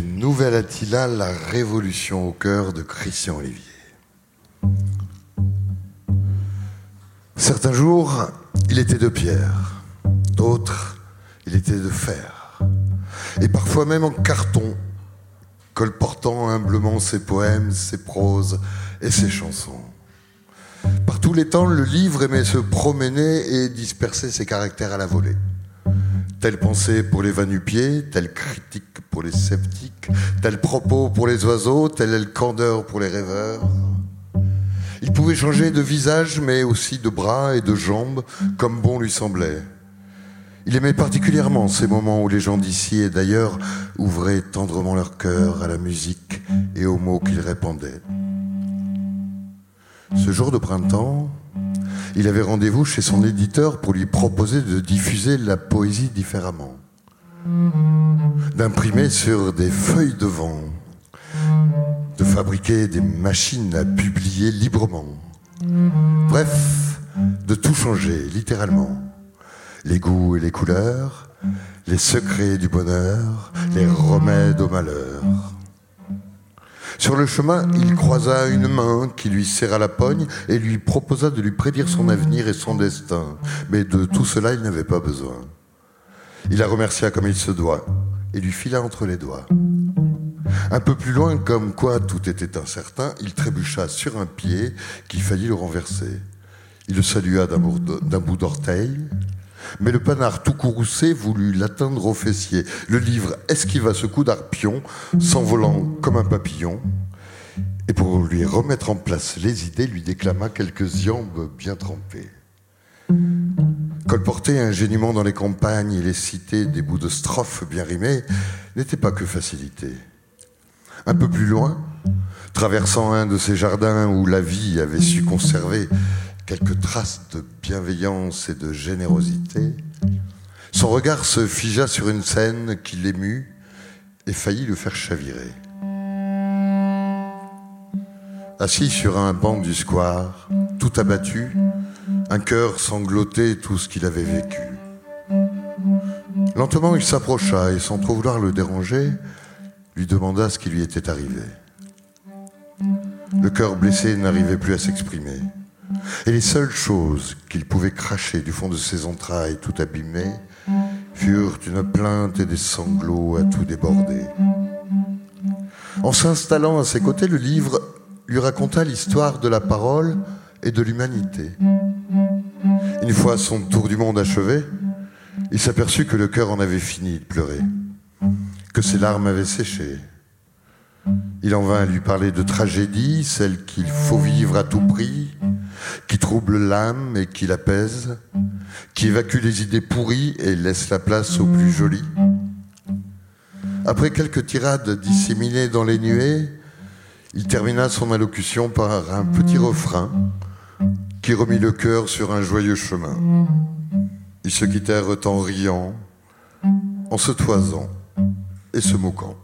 Nouvelle Attila, la révolution au cœur de Christian Olivier. Certains jours, il était de pierre, d'autres, il était de fer, et parfois même en carton, colportant humblement ses poèmes, ses proses et ses chansons. Par tous les temps, le livre aimait se promener et disperser ses caractères à la volée. Telle pensée pour les vanupiers, telle critique pour les sceptiques, tel propos pour les oiseaux, telle candeur pour les rêveurs. Il pouvait changer de visage, mais aussi de bras et de jambes, comme bon lui semblait. Il aimait particulièrement ces moments où les gens d'ici et d'ailleurs ouvraient tendrement leur cœur à la musique et aux mots qu'il répandait. Ce jour de printemps, il avait rendez-vous chez son éditeur pour lui proposer de diffuser la poésie différemment, d'imprimer sur des feuilles de vent, de fabriquer des machines à publier librement. Bref, de tout changer, littéralement. Les goûts et les couleurs, les secrets du bonheur, les remèdes au malheur. Sur le chemin, il croisa une main qui lui serra la pogne et lui proposa de lui prédire son avenir et son destin. Mais de tout cela, il n'avait pas besoin. Il la remercia comme il se doit et lui fila entre les doigts. Un peu plus loin, comme quoi tout était incertain, il trébucha sur un pied qu'il faillit le renverser. Il le salua d'un bout d'orteil, mais le panard tout courroucé voulut l'atteindre au fessier. Le livre esquiva ce coup d'arpion, s'envolant comme un papillon, et pour lui remettre en place les idées, lui déclama quelques iambes bien trempées. Colporter ingénument dans les campagnes et les cités des bouts de strophes bien rimés n'était pas que facilité. Un peu plus loin, traversant un de ces jardins où la vie avait su conserver quelques traces de bienveillance et de générosité, son regard se figea sur une scène qui l'émut et faillit le faire chavirer. Assis sur un banc du square, tout abattu, un cœur sanglotait tout ce qu'il avait vécu. Lentement, il s'approcha et, sans trop vouloir le déranger, lui demanda ce qui lui était arrivé. Le cœur blessé n'arrivait plus à s'exprimer. Et les seules choses qu'il pouvait cracher du fond de ses entrailles tout abîmées furent une plainte et des sanglots à tout déborder. En s'installant à ses côtés, le livre lui raconta l'histoire de la parole et de l'humanité. Une fois son tour du monde achevé, il s'aperçut que le cœur en avait fini de pleurer, que ses larmes avaient séché. Il en vint à lui parler de tragédie, celle qu'il faut vivre à tout prix, qui trouble l'âme et qui l'apaise, qui évacue les idées pourries et laisse la place aux plus jolies. Après quelques tirades disséminées dans les nuées, il termina son allocution par un petit refrain qui remit le cœur sur un joyeux chemin. Ils se quittèrent en riant, en se toisant et se moquant.